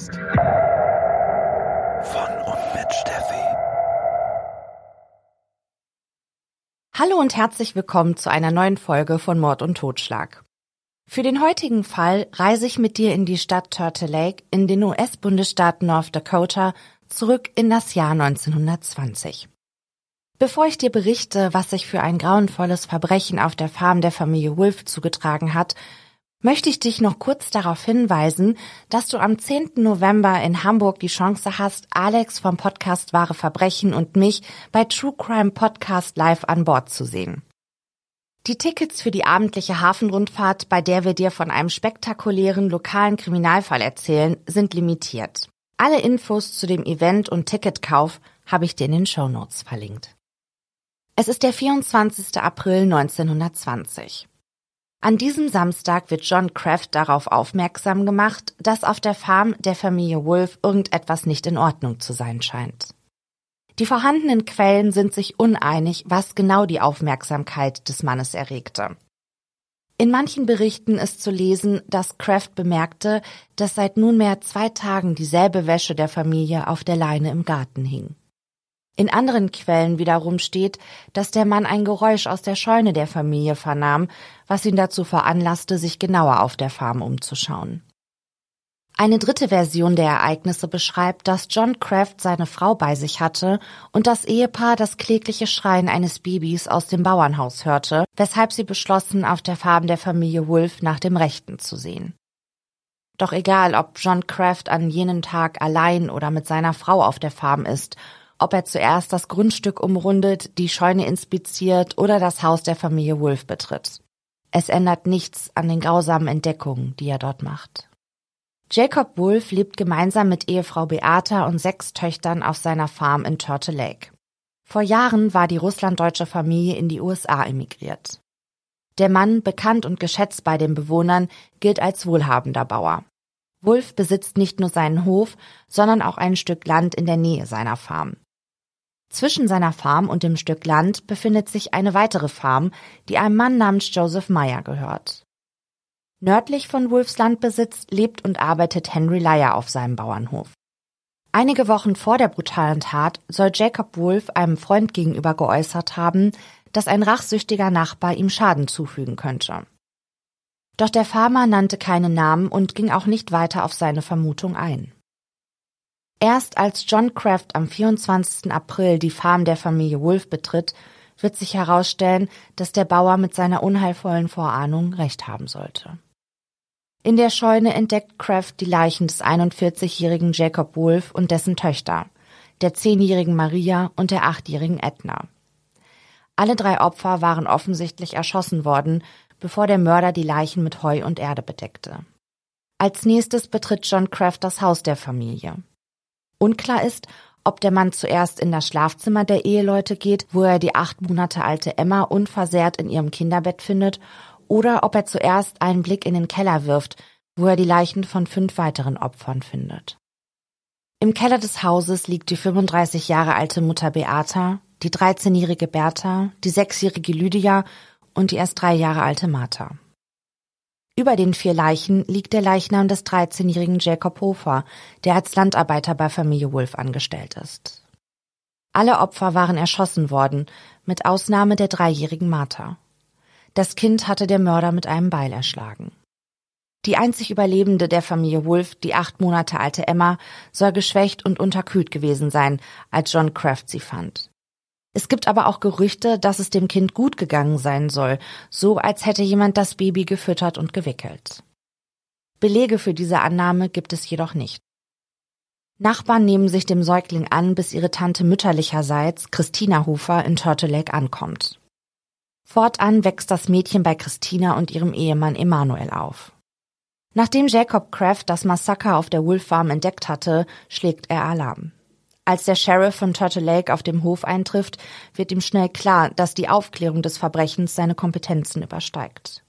Podcast. Von und mit Steffi. Hallo und herzlich willkommen zu einer neuen Folge von Mord und Totschlag. Für den heutigen Fall reise ich mit dir in die Stadt Turtle Lake in den US-Bundesstaat North Dakota zurück in das Jahr 1920. Bevor ich dir berichte, was sich für ein grauenvolles Verbrechen auf der Farm der Familie Wolf zugetragen hat, möchte ich dich noch kurz darauf hinweisen, dass du am 10. November in Hamburg die Chance hast, Alex vom Podcast Wahre Verbrechen und mich bei True Crime Podcast live an Bord zu sehen. Die Tickets für die abendliche Hafenrundfahrt, bei der wir dir von einem spektakulären lokalen Kriminalfall erzählen, sind limitiert. Alle Infos zu dem Event und Ticketkauf habe ich dir in den Show Notes verlinkt. Es ist der 24. April 1920. An diesem Samstag wird John Kraft darauf aufmerksam gemacht, dass auf der Farm der Familie Wolf irgendetwas nicht in Ordnung zu sein scheint. Die vorhandenen Quellen sind sich uneinig, was genau die Aufmerksamkeit des Mannes erregte. In manchen Berichten ist zu lesen, dass Kraft bemerkte, dass seit nunmehr zwei Tagen dieselbe Wäsche der Familie auf der Leine im Garten hing. In anderen Quellen wiederum steht, dass der Mann ein Geräusch aus der Scheune der Familie vernahm, was ihn dazu veranlasste, sich genauer auf der Farm umzuschauen. Eine dritte Version der Ereignisse beschreibt, dass John Kraft seine Frau bei sich hatte und das Ehepaar das klägliche Schreien eines Babys aus dem Bauernhaus hörte, weshalb sie beschlossen, auf der Farm der Familie Wolf nach dem Rechten zu sehen. Doch egal, ob John Kraft an jenem Tag allein oder mit seiner Frau auf der Farm ist ob er zuerst das Grundstück umrundet, die Scheune inspiziert oder das Haus der Familie Wolf betritt. Es ändert nichts an den grausamen Entdeckungen, die er dort macht. Jacob Wolf lebt gemeinsam mit Ehefrau Beata und sechs Töchtern auf seiner Farm in Turtle Lake. Vor Jahren war die russlanddeutsche Familie in die USA emigriert. Der Mann, bekannt und geschätzt bei den Bewohnern, gilt als wohlhabender Bauer. Wolf besitzt nicht nur seinen Hof, sondern auch ein Stück Land in der Nähe seiner Farm. Zwischen seiner Farm und dem Stück Land befindet sich eine weitere Farm, die einem Mann namens Joseph Meyer gehört. Nördlich von Wolfs Landbesitz lebt und arbeitet Henry Lyer auf seinem Bauernhof. Einige Wochen vor der brutalen Tat soll Jacob Wolf einem Freund gegenüber geäußert haben, dass ein rachsüchtiger Nachbar ihm Schaden zufügen könnte. Doch der Farmer nannte keinen Namen und ging auch nicht weiter auf seine Vermutung ein. Erst als John Kraft am 24. April die Farm der Familie Wolf betritt, wird sich herausstellen, dass der Bauer mit seiner unheilvollen Vorahnung recht haben sollte. In der Scheune entdeckt Kraft die Leichen des 41-jährigen Jacob Wolf und dessen Töchter, der 10-jährigen Maria und der 8-jährigen Edna. Alle drei Opfer waren offensichtlich erschossen worden, bevor der Mörder die Leichen mit Heu und Erde bedeckte. Als nächstes betritt John Kraft das Haus der Familie. Unklar ist, ob der Mann zuerst in das Schlafzimmer der Eheleute geht, wo er die acht Monate alte Emma unversehrt in ihrem Kinderbett findet, oder ob er zuerst einen Blick in den Keller wirft, wo er die Leichen von fünf weiteren Opfern findet. Im Keller des Hauses liegt die 35 Jahre alte Mutter Beata, die 13-jährige Bertha, die 6-jährige Lydia und die erst drei Jahre alte Martha. Über den vier Leichen liegt der Leichnam des 13-jährigen Jacob Hofer, der als Landarbeiter bei Familie Wolf angestellt ist. Alle Opfer waren erschossen worden, mit Ausnahme der dreijährigen Martha. Das Kind hatte der Mörder mit einem Beil erschlagen. Die einzig Überlebende der Familie Wolf, die acht Monate alte Emma, soll geschwächt und unterkühlt gewesen sein, als John Kraft sie fand. Es gibt aber auch Gerüchte, dass es dem Kind gut gegangen sein soll, so als hätte jemand das Baby gefüttert und gewickelt. Belege für diese Annahme gibt es jedoch nicht. Nachbarn nehmen sich dem Säugling an, bis ihre Tante mütterlicherseits, Christina Hofer, in Turtle Lake ankommt. Fortan wächst das Mädchen bei Christina und ihrem Ehemann Emanuel auf. Nachdem Jacob Kraft das Massaker auf der Wolf Farm entdeckt hatte, schlägt er Alarm. Als der Sheriff von Turtle Lake auf dem Hof eintrifft, wird ihm schnell klar, dass die Aufklärung des Verbrechens seine Kompetenzen übersteigt.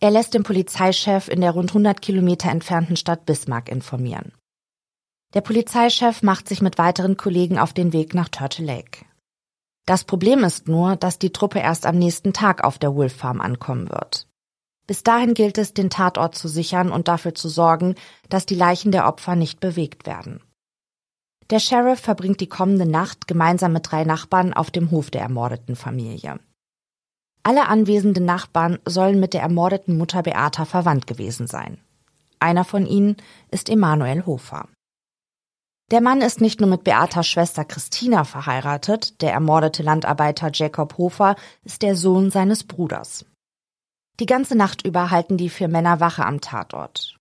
Er lässt den Polizeichef in der rund 100 Kilometer entfernten Stadt Bismarck informieren. Der Polizeichef macht sich mit weiteren Kollegen auf den Weg nach Turtle Lake. Das Problem ist nur, dass die Truppe erst am nächsten Tag auf der Wolf Farm ankommen wird. Bis dahin gilt es, den Tatort zu sichern und dafür zu sorgen, dass die Leichen der Opfer nicht bewegt werden. Der Sheriff verbringt die kommende Nacht gemeinsam mit drei Nachbarn auf dem Hof der ermordeten Familie. Alle anwesenden Nachbarn sollen mit der ermordeten Mutter Beata verwandt gewesen sein. Einer von ihnen ist Emanuel Hofer. Der Mann ist nicht nur mit Beatas Schwester Christina verheiratet, der ermordete Landarbeiter Jacob Hofer ist der Sohn seines Bruders. Die ganze Nacht über halten die vier Männer Wache am Tatort.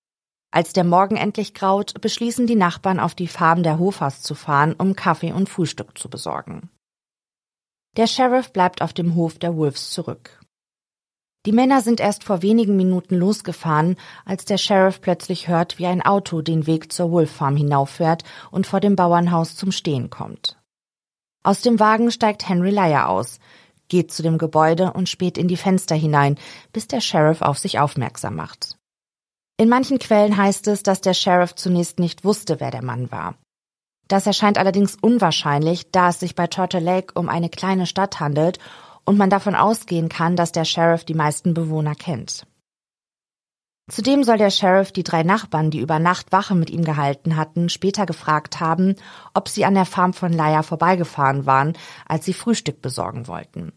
Als der Morgen endlich graut, beschließen die Nachbarn auf die Farm der Hofers zu fahren, um Kaffee und Frühstück zu besorgen. Der Sheriff bleibt auf dem Hof der Wolves zurück. Die Männer sind erst vor wenigen Minuten losgefahren, als der Sheriff plötzlich hört, wie ein Auto den Weg zur Wolf Farm hinauffährt und vor dem Bauernhaus zum Stehen kommt. Aus dem Wagen steigt Henry Lyer aus, geht zu dem Gebäude und späht in die Fenster hinein, bis der Sheriff auf sich aufmerksam macht. In manchen Quellen heißt es, dass der Sheriff zunächst nicht wusste, wer der Mann war. Das erscheint allerdings unwahrscheinlich, da es sich bei Turtle Lake um eine kleine Stadt handelt und man davon ausgehen kann, dass der Sheriff die meisten Bewohner kennt. Zudem soll der Sheriff die drei Nachbarn, die über Nacht Wache mit ihm gehalten hatten, später gefragt haben, ob sie an der Farm von Laia vorbeigefahren waren, als sie Frühstück besorgen wollten.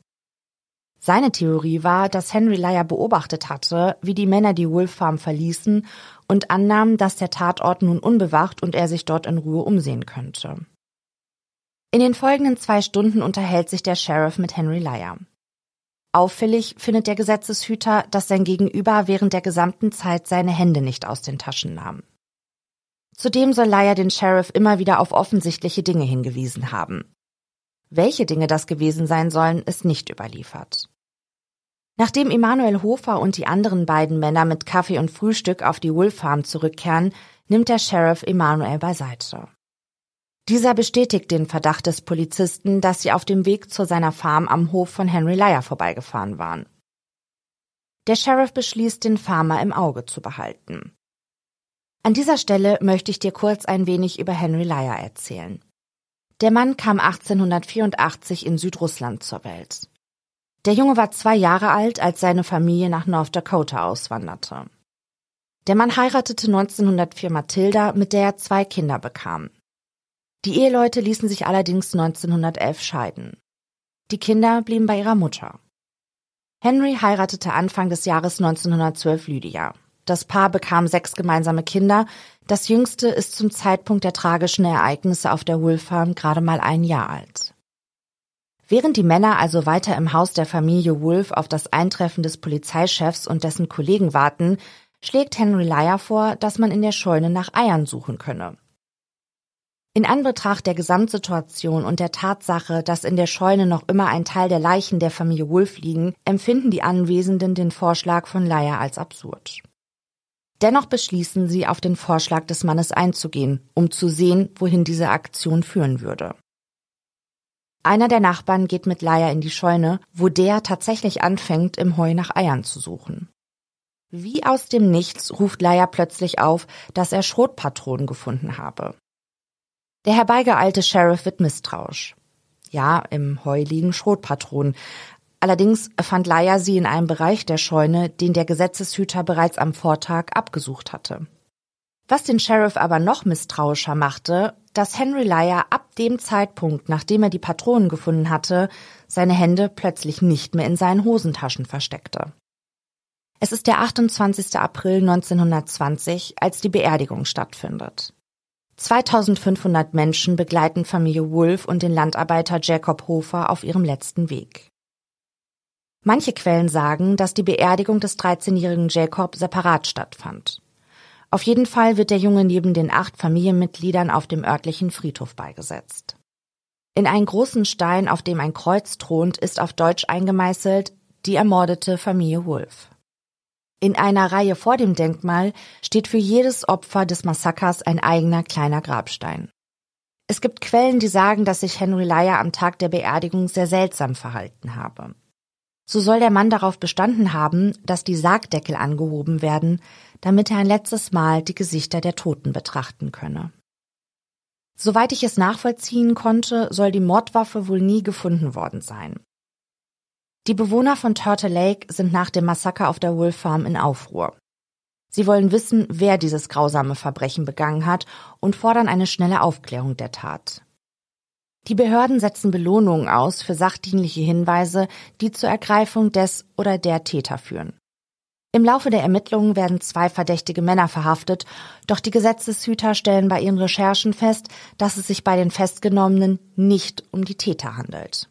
Seine Theorie war, dass Henry Laia beobachtet hatte, wie die Männer die Wolf Farm verließen und annahm, dass der Tatort nun unbewacht und er sich dort in Ruhe umsehen könnte. In den folgenden zwei Stunden unterhält sich der Sheriff mit Henry Lyer. Auffällig findet der Gesetzeshüter, dass sein Gegenüber während der gesamten Zeit seine Hände nicht aus den Taschen nahm. Zudem soll Lyer den Sheriff immer wieder auf offensichtliche Dinge hingewiesen haben. Welche Dinge das gewesen sein sollen, ist nicht überliefert. Nachdem Emanuel Hofer und die anderen beiden Männer mit Kaffee und Frühstück auf die Wolf Farm zurückkehren, nimmt der Sheriff Emanuel beiseite. Dieser bestätigt den Verdacht des Polizisten, dass sie auf dem Weg zu seiner Farm am Hof von Henry Lyer vorbeigefahren waren. Der Sheriff beschließt, den Farmer im Auge zu behalten. An dieser Stelle möchte ich dir kurz ein wenig über Henry Lyer erzählen. Der Mann kam 1884 in Südrussland zur Welt. Der Junge war zwei Jahre alt, als seine Familie nach North Dakota auswanderte. Der Mann heiratete 1904 Mathilda, mit der er zwei Kinder bekam. Die Eheleute ließen sich allerdings 1911 scheiden. Die Kinder blieben bei ihrer Mutter. Henry heiratete Anfang des Jahres 1912 Lydia. Das Paar bekam sechs gemeinsame Kinder. Das jüngste ist zum Zeitpunkt der tragischen Ereignisse auf der Wolf Farm gerade mal ein Jahr alt. Während die Männer also weiter im Haus der Familie Wolf auf das Eintreffen des Polizeichefs und dessen Kollegen warten, schlägt Henry Lyer vor, dass man in der Scheune nach Eiern suchen könne. In Anbetracht der Gesamtsituation und der Tatsache, dass in der Scheune noch immer ein Teil der Leichen der Familie Wolf liegen, empfinden die Anwesenden den Vorschlag von Leier als absurd. Dennoch beschließen sie, auf den Vorschlag des Mannes einzugehen, um zu sehen, wohin diese Aktion führen würde. Einer der Nachbarn geht mit Leier in die Scheune, wo der tatsächlich anfängt, im Heu nach Eiern zu suchen. Wie aus dem Nichts ruft Leier plötzlich auf, dass er Schrotpatronen gefunden habe. Der herbeigeeilte Sheriff wird misstrauisch. Ja, im Heu liegen Schrotpatronen. Allerdings fand Laia sie in einem Bereich der Scheune, den der Gesetzeshüter bereits am Vortag abgesucht hatte. Was den Sheriff aber noch misstrauischer machte, dass Henry Laia ab dem Zeitpunkt, nachdem er die Patronen gefunden hatte, seine Hände plötzlich nicht mehr in seinen Hosentaschen versteckte. Es ist der 28. April 1920, als die Beerdigung stattfindet. 2500 Menschen begleiten Familie Wolf und den Landarbeiter Jacob Hofer auf ihrem letzten Weg. Manche Quellen sagen, dass die Beerdigung des 13-jährigen Jacob separat stattfand. Auf jeden Fall wird der Junge neben den acht Familienmitgliedern auf dem örtlichen Friedhof beigesetzt. In einen großen Stein, auf dem ein Kreuz thront, ist auf Deutsch eingemeißelt die ermordete Familie Wolf. In einer Reihe vor dem Denkmal steht für jedes Opfer des Massakers ein eigener kleiner Grabstein. Es gibt Quellen, die sagen, dass sich Henry Lyer am Tag der Beerdigung sehr seltsam verhalten habe. So soll der Mann darauf bestanden haben, dass die Sargdeckel angehoben werden, damit er ein letztes Mal die Gesichter der Toten betrachten könne. Soweit ich es nachvollziehen konnte, soll die Mordwaffe wohl nie gefunden worden sein. Die Bewohner von Turtle Lake sind nach dem Massaker auf der Wolf Farm in Aufruhr. Sie wollen wissen, wer dieses grausame Verbrechen begangen hat und fordern eine schnelle Aufklärung der Tat. Die Behörden setzen Belohnungen aus für sachdienliche Hinweise, die zur Ergreifung des oder der Täter führen. Im Laufe der Ermittlungen werden zwei verdächtige Männer verhaftet, doch die Gesetzeshüter stellen bei ihren Recherchen fest, dass es sich bei den Festgenommenen nicht um die Täter handelt.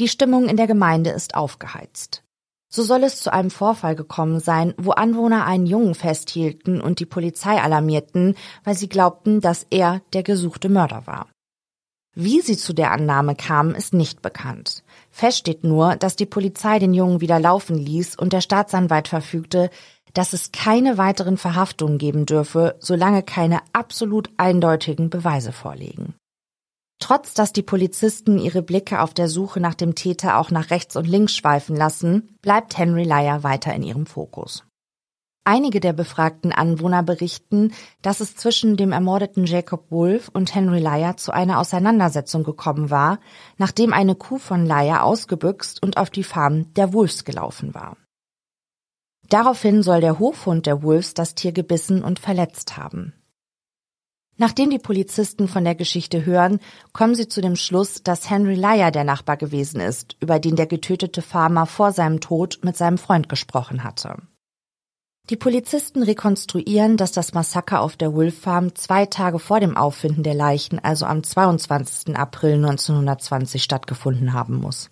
Die Stimmung in der Gemeinde ist aufgeheizt. So soll es zu einem Vorfall gekommen sein, wo Anwohner einen Jungen festhielten und die Polizei alarmierten, weil sie glaubten, dass er der gesuchte Mörder war. Wie sie zu der Annahme kamen, ist nicht bekannt. Fest steht nur, dass die Polizei den Jungen wieder laufen ließ und der Staatsanwalt verfügte, dass es keine weiteren Verhaftungen geben dürfe, solange keine absolut eindeutigen Beweise vorliegen. Trotz dass die Polizisten ihre Blicke auf der Suche nach dem Täter auch nach rechts und links schweifen lassen, bleibt Henry Lyer weiter in ihrem Fokus. Einige der befragten Anwohner berichten, dass es zwischen dem ermordeten Jacob Wolf und Henry Lyer zu einer Auseinandersetzung gekommen war, nachdem eine Kuh von Lyer ausgebüxt und auf die Farm der Wolfs gelaufen war. Daraufhin soll der Hofhund der Wolves das Tier gebissen und verletzt haben. Nachdem die Polizisten von der Geschichte hören, kommen sie zu dem Schluss, dass Henry Lyer der Nachbar gewesen ist, über den der getötete Farmer vor seinem Tod mit seinem Freund gesprochen hatte. Die Polizisten rekonstruieren, dass das Massaker auf der Wolf Farm zwei Tage vor dem Auffinden der Leichen, also am 22. April 1920 stattgefunden haben muss.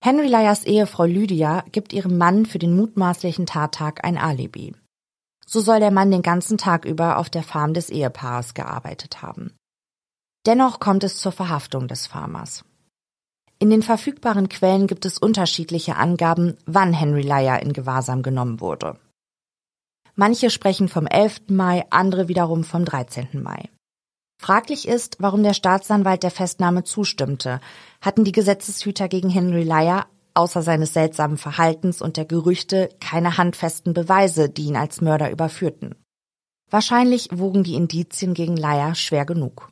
Henry Lyers Ehefrau Lydia gibt ihrem Mann für den mutmaßlichen Tattag ein Alibi. So soll der Mann den ganzen Tag über auf der Farm des Ehepaares gearbeitet haben. Dennoch kommt es zur Verhaftung des Farmers. In den verfügbaren Quellen gibt es unterschiedliche Angaben, wann Henry Lyer in Gewahrsam genommen wurde. Manche sprechen vom 11. Mai, andere wiederum vom 13. Mai. Fraglich ist, warum der Staatsanwalt der Festnahme zustimmte. Hatten die Gesetzeshüter gegen Henry Lyer außer seines seltsamen Verhaltens und der Gerüchte keine handfesten Beweise, die ihn als Mörder überführten. Wahrscheinlich wogen die Indizien gegen Lyer schwer genug.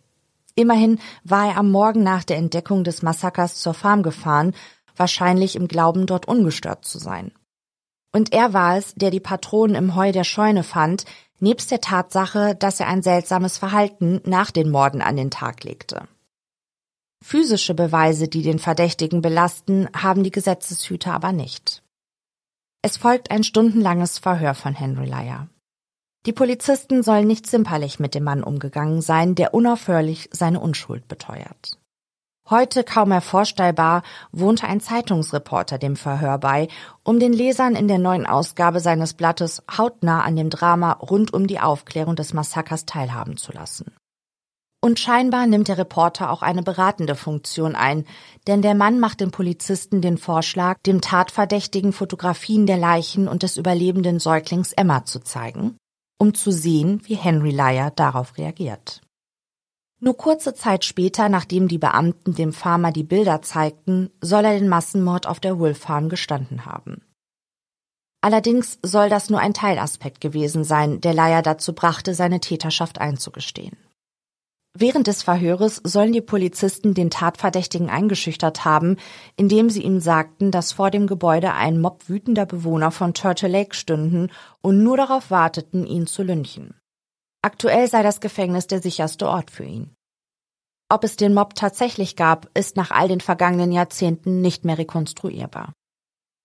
Immerhin war er am Morgen nach der Entdeckung des Massakers zur Farm gefahren, wahrscheinlich im Glauben, dort ungestört zu sein. Und er war es, der die Patronen im Heu der Scheune fand, nebst der Tatsache, dass er ein seltsames Verhalten nach den Morden an den Tag legte. Physische Beweise, die den Verdächtigen belasten, haben die Gesetzeshüter aber nicht. Es folgt ein stundenlanges Verhör von Henry Lyer. Die Polizisten sollen nicht zimperlich mit dem Mann umgegangen sein, der unaufhörlich seine Unschuld beteuert. Heute kaum mehr vorstellbar, wohnte ein Zeitungsreporter dem Verhör bei, um den Lesern in der neuen Ausgabe seines Blattes hautnah an dem Drama rund um die Aufklärung des Massakers teilhaben zu lassen. Und scheinbar nimmt der Reporter auch eine beratende Funktion ein, denn der Mann macht den Polizisten den Vorschlag, dem Tatverdächtigen Fotografien der Leichen und des überlebenden Säuglings Emma zu zeigen, um zu sehen, wie Henry Lyer darauf reagiert. Nur kurze Zeit später, nachdem die Beamten dem Farmer die Bilder zeigten, soll er den Massenmord auf der Wolf Farm gestanden haben. Allerdings soll das nur ein Teilaspekt gewesen sein, der Leier dazu brachte, seine Täterschaft einzugestehen. Während des Verhöres sollen die Polizisten den Tatverdächtigen eingeschüchtert haben, indem sie ihm sagten, dass vor dem Gebäude ein Mob wütender Bewohner von Turtle Lake stünden und nur darauf warteten, ihn zu lynchen. Aktuell sei das Gefängnis der sicherste Ort für ihn. Ob es den Mob tatsächlich gab, ist nach all den vergangenen Jahrzehnten nicht mehr rekonstruierbar.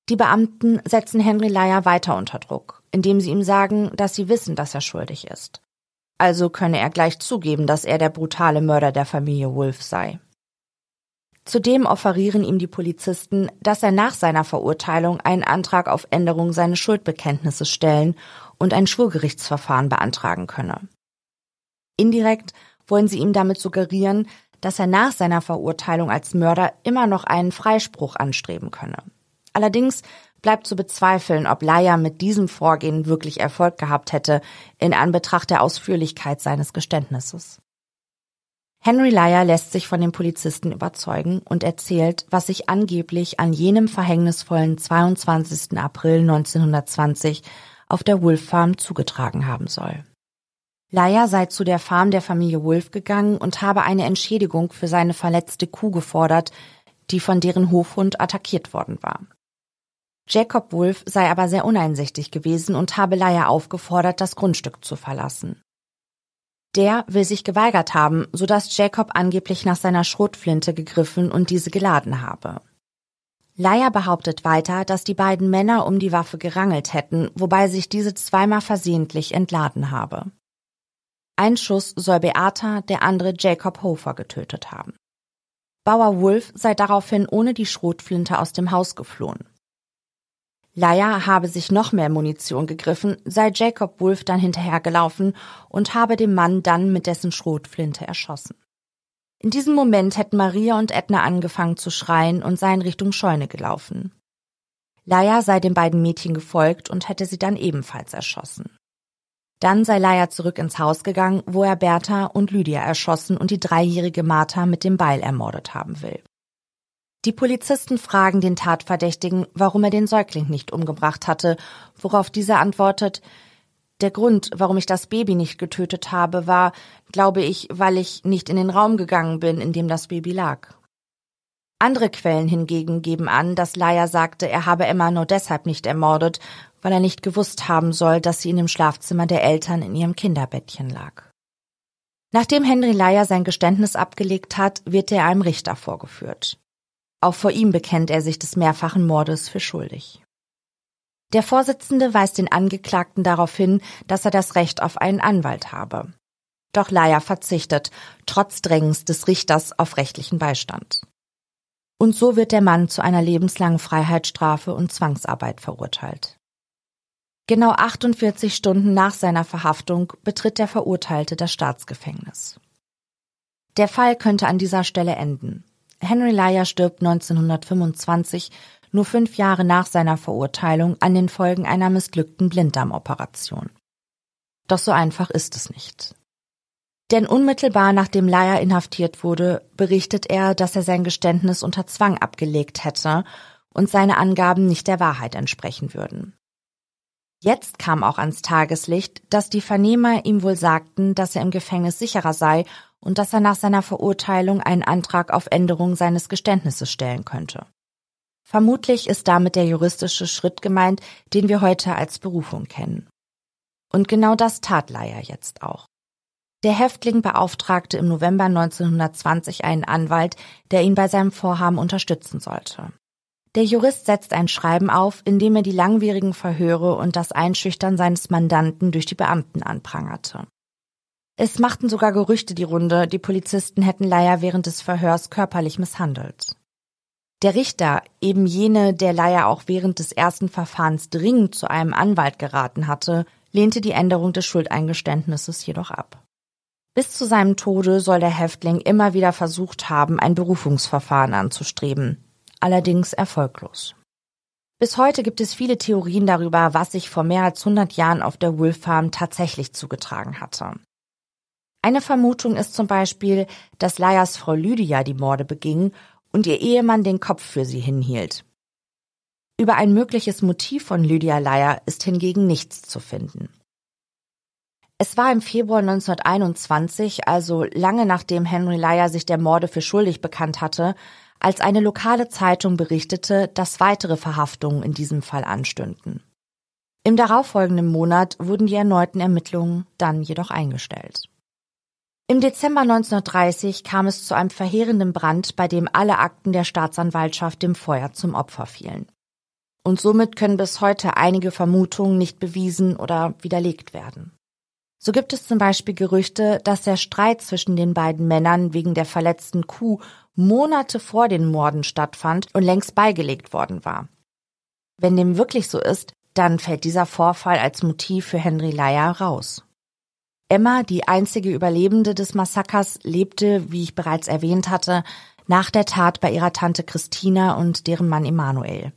Die Beamten setzen Henry Lyer weiter unter Druck, indem sie ihm sagen, dass sie wissen, dass er schuldig ist. Also könne er gleich zugeben, dass er der brutale Mörder der Familie Wolf sei. Zudem offerieren ihm die Polizisten, dass er nach seiner Verurteilung einen Antrag auf Änderung seines Schuldbekenntnisses stellen und ein Schwurgerichtsverfahren beantragen könne. Indirekt wollen sie ihm damit suggerieren, dass er nach seiner Verurteilung als Mörder immer noch einen Freispruch anstreben könne. Allerdings bleibt zu bezweifeln, ob Leier mit diesem Vorgehen wirklich Erfolg gehabt hätte, in Anbetracht der Ausführlichkeit seines Geständnisses. Henry Leier lässt sich von den Polizisten überzeugen und erzählt, was sich angeblich an jenem verhängnisvollen 22. April 1920 auf der Wolf Farm zugetragen haben soll. Leier sei zu der Farm der Familie Wolf gegangen und habe eine Entschädigung für seine verletzte Kuh gefordert, die von deren Hofhund attackiert worden war. Jacob Wolf sei aber sehr uneinsichtig gewesen und habe Leier aufgefordert, das Grundstück zu verlassen. Der will sich geweigert haben, so dass Jacob angeblich nach seiner Schrotflinte gegriffen und diese geladen habe. Leier behauptet weiter, dass die beiden Männer um die Waffe gerangelt hätten, wobei sich diese zweimal versehentlich entladen habe. Ein Schuss soll Beata, der andere Jacob Hofer getötet haben. Bauer Wolf sei daraufhin ohne die Schrotflinte aus dem Haus geflohen. Leier habe sich noch mehr Munition gegriffen, sei Jacob Wolf dann hinterhergelaufen und habe den Mann dann mit dessen Schrotflinte erschossen. In diesem Moment hätten Maria und Edna angefangen zu schreien und seien Richtung Scheune gelaufen. Leier sei den beiden Mädchen gefolgt und hätte sie dann ebenfalls erschossen. Dann sei Leier zurück ins Haus gegangen, wo er Bertha und Lydia erschossen und die dreijährige Martha mit dem Beil ermordet haben will. Die Polizisten fragen den Tatverdächtigen, warum er den Säugling nicht umgebracht hatte, worauf dieser antwortet, der Grund, warum ich das Baby nicht getötet habe, war, glaube ich, weil ich nicht in den Raum gegangen bin, in dem das Baby lag. Andere Quellen hingegen geben an, dass Laia sagte, er habe Emma nur deshalb nicht ermordet, weil er nicht gewusst haben soll, dass sie in dem Schlafzimmer der Eltern in ihrem Kinderbettchen lag. Nachdem Henry Laia sein Geständnis abgelegt hat, wird er einem Richter vorgeführt. Auch vor ihm bekennt er sich des mehrfachen Mordes für schuldig. Der Vorsitzende weist den Angeklagten darauf hin, dass er das Recht auf einen Anwalt habe. Doch Laia verzichtet, trotz Drängens des Richters, auf rechtlichen Beistand. Und so wird der Mann zu einer lebenslangen Freiheitsstrafe und Zwangsarbeit verurteilt. Genau 48 Stunden nach seiner Verhaftung betritt der Verurteilte das Staatsgefängnis. Der Fall könnte an dieser Stelle enden. Henry Lyer stirbt 1925, nur fünf Jahre nach seiner Verurteilung, an den Folgen einer missglückten Blinddarmoperation. Doch so einfach ist es nicht. Denn unmittelbar nachdem Lyer inhaftiert wurde, berichtet er, dass er sein Geständnis unter Zwang abgelegt hätte und seine Angaben nicht der Wahrheit entsprechen würden. Jetzt kam auch ans Tageslicht, dass die Vernehmer ihm wohl sagten, dass er im Gefängnis sicherer sei und dass er nach seiner Verurteilung einen Antrag auf Änderung seines Geständnisses stellen könnte. Vermutlich ist damit der juristische Schritt gemeint, den wir heute als Berufung kennen. Und genau das tat Leier jetzt auch. Der Häftling beauftragte im November 1920 einen Anwalt, der ihn bei seinem Vorhaben unterstützen sollte. Der Jurist setzt ein Schreiben auf, in dem er die langwierigen Verhöre und das Einschüchtern seines Mandanten durch die Beamten anprangerte. Es machten sogar Gerüchte die Runde, die Polizisten hätten Leier während des Verhörs körperlich misshandelt. Der Richter, eben jene, der Leier auch während des ersten Verfahrens dringend zu einem Anwalt geraten hatte, lehnte die Änderung des Schuldeingeständnisses jedoch ab. Bis zu seinem Tode soll der Häftling immer wieder versucht haben, ein Berufungsverfahren anzustreben allerdings erfolglos. Bis heute gibt es viele Theorien darüber, was sich vor mehr als 100 Jahren auf der Wolf Farm tatsächlich zugetragen hatte. Eine Vermutung ist zum Beispiel, dass Leias Frau Lydia die Morde beging und ihr Ehemann den Kopf für sie hinhielt. Über ein mögliches Motiv von Lydia Leier ist hingegen nichts zu finden. Es war im Februar 1921, also lange nachdem Henry Leier sich der Morde für schuldig bekannt hatte, als eine lokale Zeitung berichtete, dass weitere Verhaftungen in diesem Fall anstünden. Im darauffolgenden Monat wurden die erneuten Ermittlungen dann jedoch eingestellt. Im Dezember 1930 kam es zu einem verheerenden Brand, bei dem alle Akten der Staatsanwaltschaft dem Feuer zum Opfer fielen. Und somit können bis heute einige Vermutungen nicht bewiesen oder widerlegt werden. So gibt es zum Beispiel Gerüchte, dass der Streit zwischen den beiden Männern wegen der verletzten Kuh Monate vor den Morden stattfand und längst beigelegt worden war. Wenn dem wirklich so ist, dann fällt dieser Vorfall als Motiv für Henry Lyer raus. Emma, die einzige Überlebende des Massakers, lebte, wie ich bereits erwähnt hatte, nach der Tat bei ihrer Tante Christina und deren Mann Emanuel.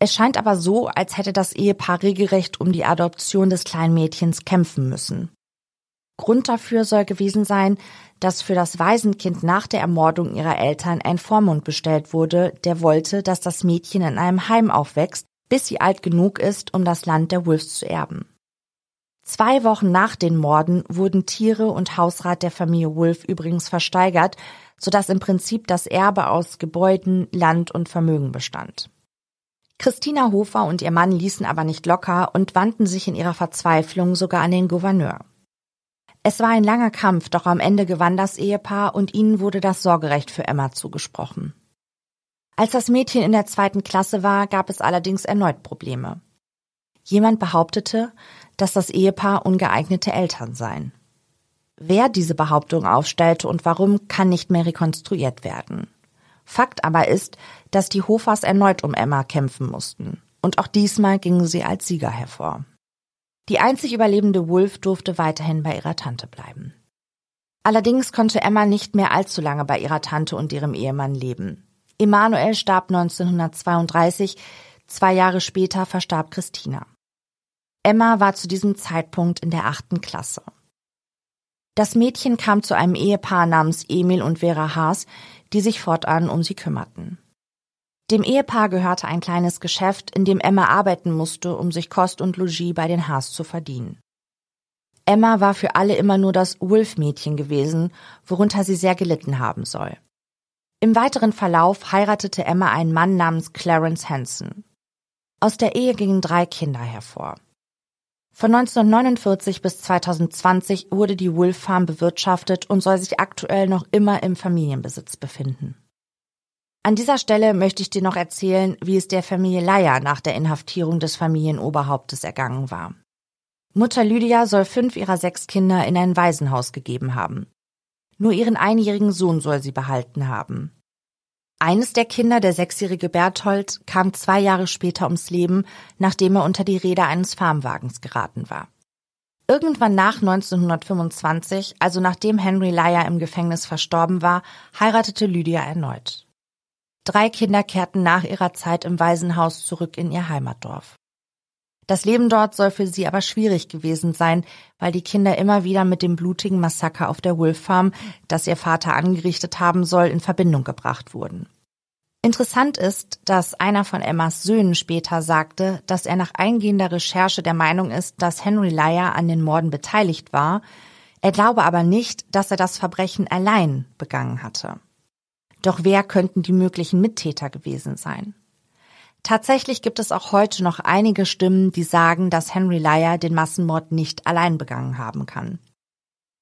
Es scheint aber so, als hätte das Ehepaar regelrecht um die Adoption des kleinen Mädchens kämpfen müssen. Grund dafür soll gewesen sein, dass für das Waisenkind nach der Ermordung ihrer Eltern ein Vormund bestellt wurde, der wollte, dass das Mädchen in einem Heim aufwächst, bis sie alt genug ist, um das Land der Wolves zu erben. Zwei Wochen nach den Morden wurden Tiere und Hausrat der Familie Wolf übrigens versteigert, sodass im Prinzip das Erbe aus Gebäuden, Land und Vermögen bestand. Christina Hofer und ihr Mann ließen aber nicht locker und wandten sich in ihrer Verzweiflung sogar an den Gouverneur. Es war ein langer Kampf, doch am Ende gewann das Ehepaar und ihnen wurde das Sorgerecht für Emma zugesprochen. Als das Mädchen in der zweiten Klasse war, gab es allerdings erneut Probleme. Jemand behauptete, dass das Ehepaar ungeeignete Eltern seien. Wer diese Behauptung aufstellte und warum, kann nicht mehr rekonstruiert werden. Fakt aber ist, dass die Hofers erneut um Emma kämpfen mussten. Und auch diesmal gingen sie als Sieger hervor. Die einzig überlebende Wolf durfte weiterhin bei ihrer Tante bleiben. Allerdings konnte Emma nicht mehr allzu lange bei ihrer Tante und ihrem Ehemann leben. Emanuel starb 1932, zwei Jahre später verstarb Christina. Emma war zu diesem Zeitpunkt in der achten Klasse. Das Mädchen kam zu einem Ehepaar namens Emil und Vera Haas, die sich fortan um sie kümmerten. Dem Ehepaar gehörte ein kleines Geschäft, in dem Emma arbeiten musste, um sich Kost und Logis bei den Haas zu verdienen. Emma war für alle immer nur das Wolf-Mädchen gewesen, worunter sie sehr gelitten haben soll. Im weiteren Verlauf heiratete Emma einen Mann namens Clarence Hanson. Aus der Ehe gingen drei Kinder hervor. Von 1949 bis 2020 wurde die Wolf Farm bewirtschaftet und soll sich aktuell noch immer im Familienbesitz befinden. An dieser Stelle möchte ich dir noch erzählen, wie es der Familie Leier nach der Inhaftierung des Familienoberhauptes ergangen war. Mutter Lydia soll fünf ihrer sechs Kinder in ein Waisenhaus gegeben haben. Nur ihren einjährigen Sohn soll sie behalten haben. Eines der Kinder, der sechsjährige Berthold, kam zwei Jahre später ums Leben, nachdem er unter die Räder eines Farmwagens geraten war. Irgendwann nach 1925, also nachdem Henry Lyer im Gefängnis verstorben war, heiratete Lydia erneut. Drei Kinder kehrten nach ihrer Zeit im Waisenhaus zurück in ihr Heimatdorf. Das Leben dort soll für sie aber schwierig gewesen sein, weil die Kinder immer wieder mit dem blutigen Massaker auf der Wolf Farm, das ihr Vater angerichtet haben soll, in Verbindung gebracht wurden. Interessant ist, dass einer von Emmas Söhnen später sagte, dass er nach eingehender Recherche der Meinung ist, dass Henry Lyer an den Morden beteiligt war, er glaube aber nicht, dass er das Verbrechen allein begangen hatte. Doch wer könnten die möglichen Mittäter gewesen sein? Tatsächlich gibt es auch heute noch einige Stimmen, die sagen, dass Henry Lyer den Massenmord nicht allein begangen haben kann.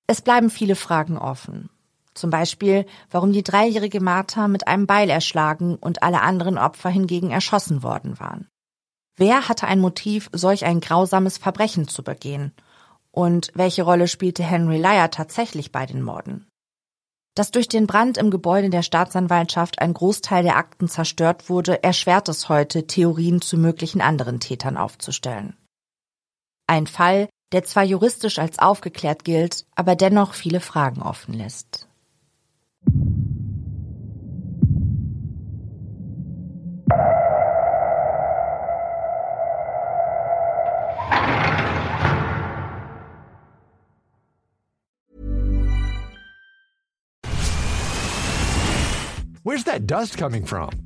Es bleiben viele Fragen offen. Zum Beispiel, warum die dreijährige Martha mit einem Beil erschlagen und alle anderen Opfer hingegen erschossen worden waren. Wer hatte ein Motiv, solch ein grausames Verbrechen zu begehen? Und welche Rolle spielte Henry Lyer tatsächlich bei den Morden? Dass durch den Brand im Gebäude der Staatsanwaltschaft ein Großteil der Akten zerstört wurde, erschwert es heute, Theorien zu möglichen anderen Tätern aufzustellen. Ein Fall, der zwar juristisch als aufgeklärt gilt, aber dennoch viele Fragen offen lässt. Where's that dust coming from?